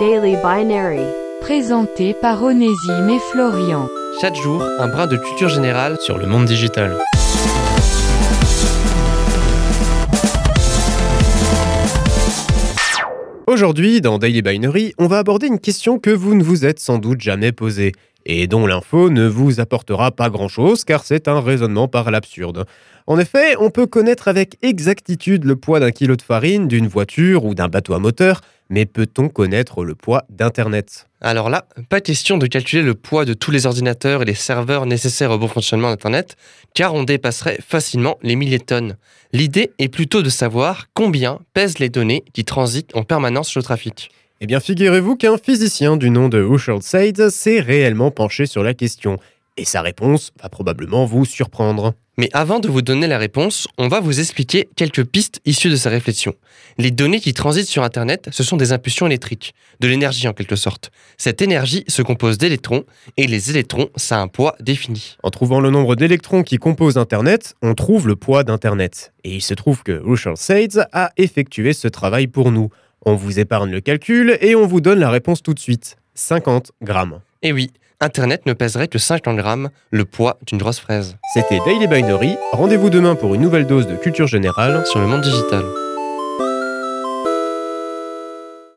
Daily Binary. Présenté par Onésime et Florian. Chaque jour, un brin de culture générale sur le monde digital. Aujourd'hui, dans Daily Binary, on va aborder une question que vous ne vous êtes sans doute jamais posée, et dont l'info ne vous apportera pas grand-chose car c'est un raisonnement par l'absurde. En effet, on peut connaître avec exactitude le poids d'un kilo de farine, d'une voiture ou d'un bateau à moteur, mais peut-on connaître le poids d'Internet? Alors là, pas question de calculer le poids de tous les ordinateurs et les serveurs nécessaires au bon fonctionnement d'Internet, car on dépasserait facilement les milliers de tonnes. L'idée est plutôt de savoir combien pèsent les données qui transitent en permanence sur le trafic. Eh bien, figurez-vous qu'un physicien du nom de Ushel Seid s'est réellement penché sur la question, et sa réponse va probablement vous surprendre. Mais avant de vous donner la réponse, on va vous expliquer quelques pistes issues de sa réflexion. Les données qui transitent sur Internet, ce sont des impulsions électriques, de l'énergie en quelque sorte. Cette énergie se compose d'électrons, et les électrons, ça a un poids défini. En trouvant le nombre d'électrons qui composent Internet, on trouve le poids d'Internet. Et il se trouve que Russell Sades a effectué ce travail pour nous. On vous épargne le calcul et on vous donne la réponse tout de suite. 50 grammes. Et oui, Internet ne pèserait que 50 grammes, le poids d'une grosse fraise. C'était Daily Binary. Rendez-vous demain pour une nouvelle dose de culture générale sur le monde digital.